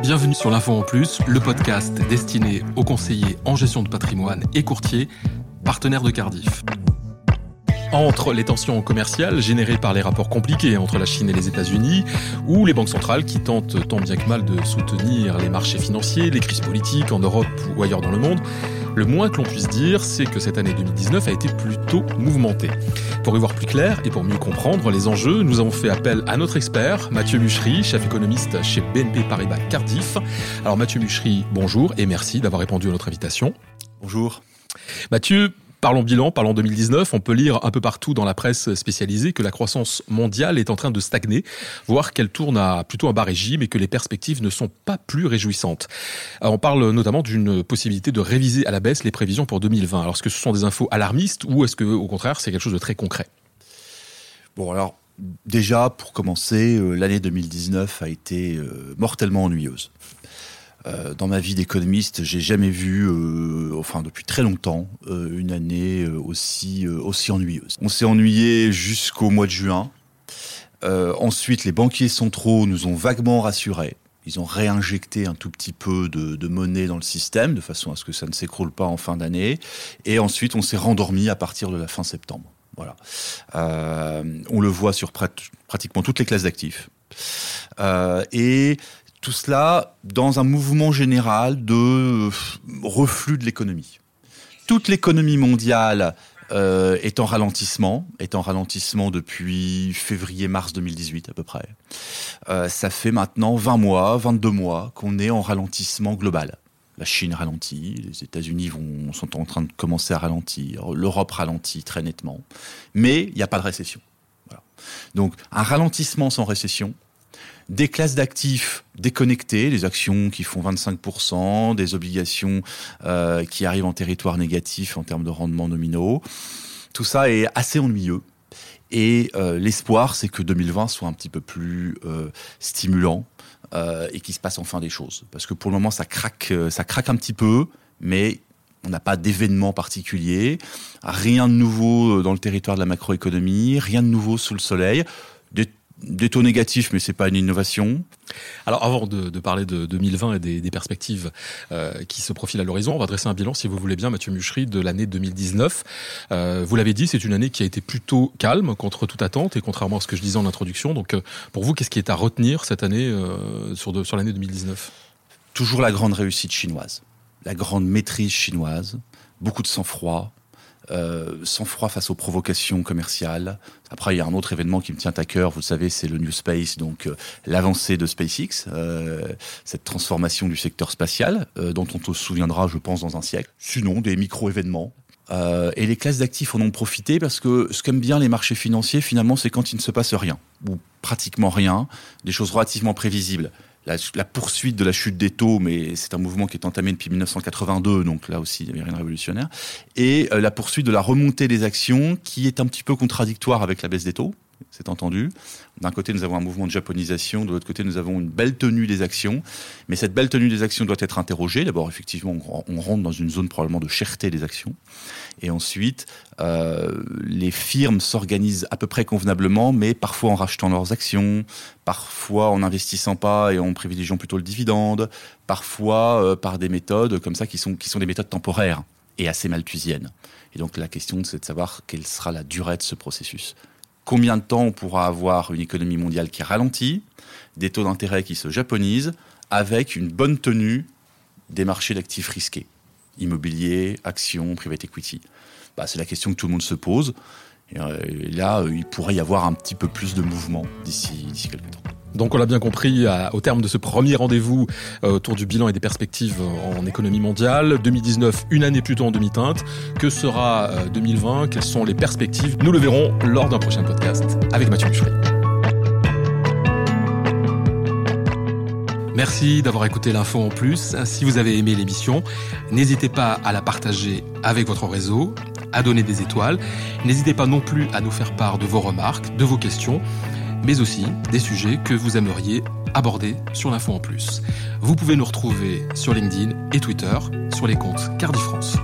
Bienvenue sur l'Info en Plus, le podcast destiné aux conseillers en gestion de patrimoine et courtiers, partenaires de Cardiff. Entre les tensions commerciales générées par les rapports compliqués entre la Chine et les États-Unis, ou les banques centrales qui tentent tant bien que mal de soutenir les marchés financiers, les crises politiques en Europe ou ailleurs dans le monde, le moins que l'on puisse dire, c'est que cette année 2019 a été plutôt mouvementée. Pour y voir plus clair et pour mieux comprendre les enjeux, nous avons fait appel à notre expert, Mathieu Muchery, chef économiste chez BNP Paribas Cardiff. Alors Mathieu Muchery, bonjour et merci d'avoir répondu à notre invitation. Bonjour. Mathieu, Parlons bilan, parlons 2019. On peut lire un peu partout dans la presse spécialisée que la croissance mondiale est en train de stagner, voire qu'elle tourne à plutôt un bas régime et que les perspectives ne sont pas plus réjouissantes. on parle notamment d'une possibilité de réviser à la baisse les prévisions pour 2020. Alors, est-ce que ce sont des infos alarmistes ou est-ce que, au contraire, c'est quelque chose de très concret? Bon, alors, déjà, pour commencer, euh, l'année 2019 a été euh, mortellement ennuyeuse. Euh, dans ma vie d'économiste, j'ai jamais vu, euh, enfin depuis très longtemps, euh, une année aussi aussi ennuyeuse. On s'est ennuyé jusqu'au mois de juin. ensuite, les banquiers centraux nous ont vaguement rassurés. Ils ont réinjecté un tout petit peu de, monnaie dans le système, de façon à ce que ça ne s'écroule pas en fin d'année. Et ensuite, on s'est rendormi à partir de la fin septembre. Voilà. on le voit sur pratiquement toutes les classes d'actifs. et tout cela dans un mouvement général de euh, reflux de l'économie. Toute l'économie mondiale euh, est en ralentissement, est en ralentissement depuis février-mars 2018 à peu près. Euh, ça fait maintenant 20 mois, 22 mois qu'on est en ralentissement global. La Chine ralentit, les États-Unis sont en train de commencer à ralentir, l'Europe ralentit très nettement, mais il n'y a pas de récession. Donc un ralentissement sans récession, des classes d'actifs déconnectées, des actions qui font 25%, des obligations euh, qui arrivent en territoire négatif en termes de rendement nominaux. Tout ça est assez ennuyeux. Et euh, l'espoir, c'est que 2020 soit un petit peu plus euh, stimulant et qu'il se passe enfin des choses. Parce que pour le moment, ça craque, ça craque un petit peu, mais on n'a pas d'événement particulier, rien de nouveau dans le territoire de la macroéconomie, rien de nouveau sous le soleil. Des des taux négatifs, mais c'est pas une innovation. Alors, avant de, parler de 2020 et des, perspectives euh, qui se profilent à l'horizon, on va dresser un bilan, si vous voulez bien, Mathieu Muchery, de l'année 2019. Euh, vous l'avez dit, c'est une année qui a été plutôt calme contre toute attente et contrairement à ce que je disais en introduction. Donc, euh, pour vous, qu'est-ce qui est à retenir cette année sur, sur l'année 2019 Toujours la grande réussite chinoise, la grande maîtrise chinoise, beaucoup de sang-froid, euh, sans froid face aux provocations commerciales. Après, il y a un autre événement qui me tient à cœur, vous le savez, c'est le New Space, donc euh, l'avancée de SpaceX, euh, cette transformation du secteur spatial, dont on se souviendra, je pense, dans un siècle. Sinon, des micro-événements. Et les classes d'actifs en ont profité parce que ce qu'aiment bien les marchés financiers, finalement, c'est quand il ne se passe rien, ou pratiquement rien, des choses relativement prévisibles. La, poursuite de la chute des taux, mais c'est un mouvement qui est entamé depuis 1982, donc là aussi il n'y avait rien de révolutionnaire, et euh, la poursuite de la remontée des actions qui est un petit peu contradictoire avec la baisse des taux c'est entendu. D'un côté, nous avons un mouvement de japonisation, de l'autre côté, nous avons une belle tenue des actions. Mais cette belle tenue des actions doit être interrogée. D'abord, effectivement, on rentre dans une zone probablement de cherté des actions. Et ensuite, euh, les firmes s'organisent à peu près convenablement, mais parfois en rachetant leurs actions, parfois en n'investissant pas et en privilégiant plutôt le dividende, parfois euh, par des méthodes comme ça qui sont, qui sont des méthodes temporaires et assez malthusiennes. Et donc la question, c'est de savoir quelle sera la durée de ce processus combien de temps on pourra avoir une économie mondiale qui ralentit, des taux d'intérêt qui se japonisent, avec une bonne tenue des marchés d'actifs risqués, immobilier, actions, private equity. Bah, c'est la question que tout le monde se pose. Et, euh, là, il pourrait y avoir un petit peu plus de mouvement d'ici quelques temps. Donc on l'a bien compris, au terme de ce premier rendez-vous euh, autour du bilan et des perspectives en économie mondiale, 2019, une année plutôt en demi-teinte. Que sera 2020 euh, Quelles sont les perspectives? Nous le verrons lors d'un prochain podcast avec Mathieu Buchery. Merci d'avoir écouté l'info en plus. Si vous avez aimé l'émission, n'hésitez pas à la partager avec votre réseau, à donner des étoiles. N'hésitez pas non plus à nous faire part de vos remarques, de vos questions mais aussi des sujets que vous aimeriez aborder sur l'info en plus. Vous pouvez nous retrouver sur LinkedIn et Twitter sur les comptes Cardi France.